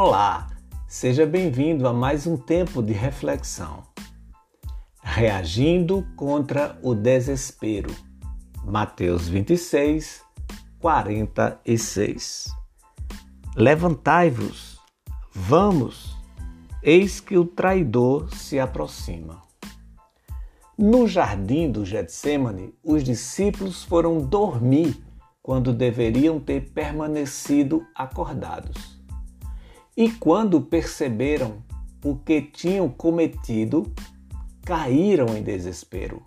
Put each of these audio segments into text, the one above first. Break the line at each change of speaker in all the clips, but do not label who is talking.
Olá, seja bem-vindo a mais um tempo de reflexão. Reagindo contra o desespero. Mateus 26, 46. Levantai-vos, vamos, eis que o traidor se aproxima. No jardim do Getsemane, os discípulos foram dormir quando deveriam ter permanecido acordados. E quando perceberam o que tinham cometido, caíram em desespero.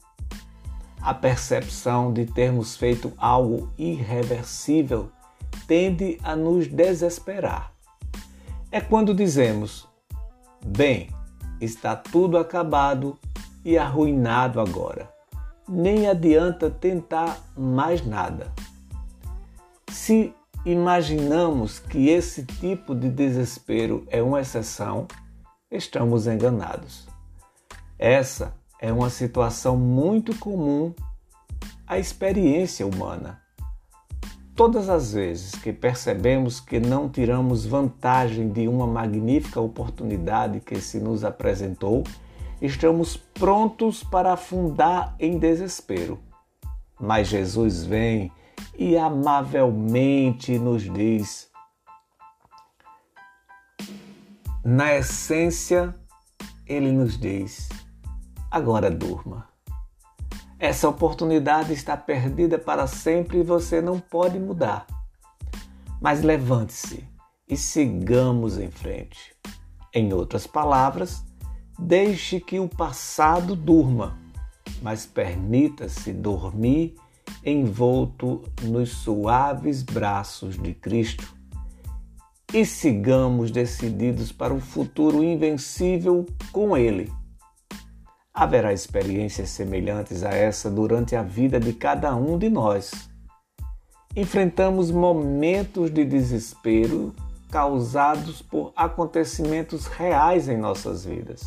A percepção de termos feito algo irreversível tende a nos desesperar. É quando dizemos: bem, está tudo acabado e arruinado agora. Nem adianta tentar mais nada. Se imaginamos que esse tipo de desespero é uma exceção, estamos enganados. Essa é uma situação muito comum à experiência humana. Todas as vezes que percebemos que não tiramos vantagem de uma magnífica oportunidade que se nos apresentou, estamos prontos para afundar em desespero. Mas Jesus vem e amavelmente nos diz: na essência, ele nos diz: agora durma. Essa oportunidade está perdida para sempre e você não pode mudar. Mas levante-se e sigamos em frente. Em outras palavras, deixe que o passado durma, mas permita-se dormir envolto nos suaves braços de Cristo e sigamos decididos para um futuro invencível com Ele. Haverá experiências semelhantes a essa durante a vida de cada um de nós. Enfrentamos momentos de desespero causados por acontecimentos reais em nossas vidas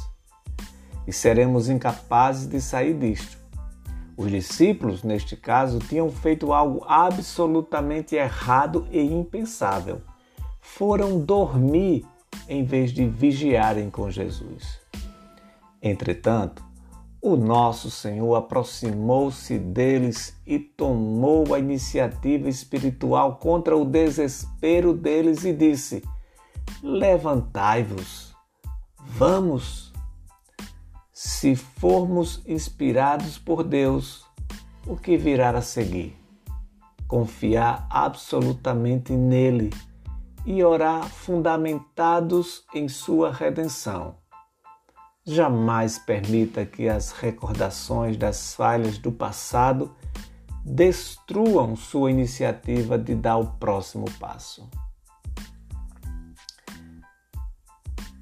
e seremos incapazes de sair disto. Os discípulos, neste caso, tinham feito algo absolutamente errado e impensável. Foram dormir em vez de vigiarem com Jesus. Entretanto, o nosso Senhor aproximou-se deles e tomou a iniciativa espiritual contra o desespero deles e disse: Levantai-vos, vamos se formos inspirados por Deus, o que virá a seguir? Confiar absolutamente nele e orar fundamentados em sua redenção. Jamais permita que as recordações das falhas do passado destruam sua iniciativa de dar o próximo passo.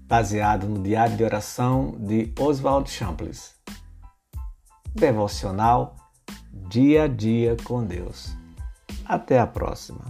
Baseado no Diário de Oração de Oswald Chambliss. Devocional Dia a Dia com Deus. Até a próxima.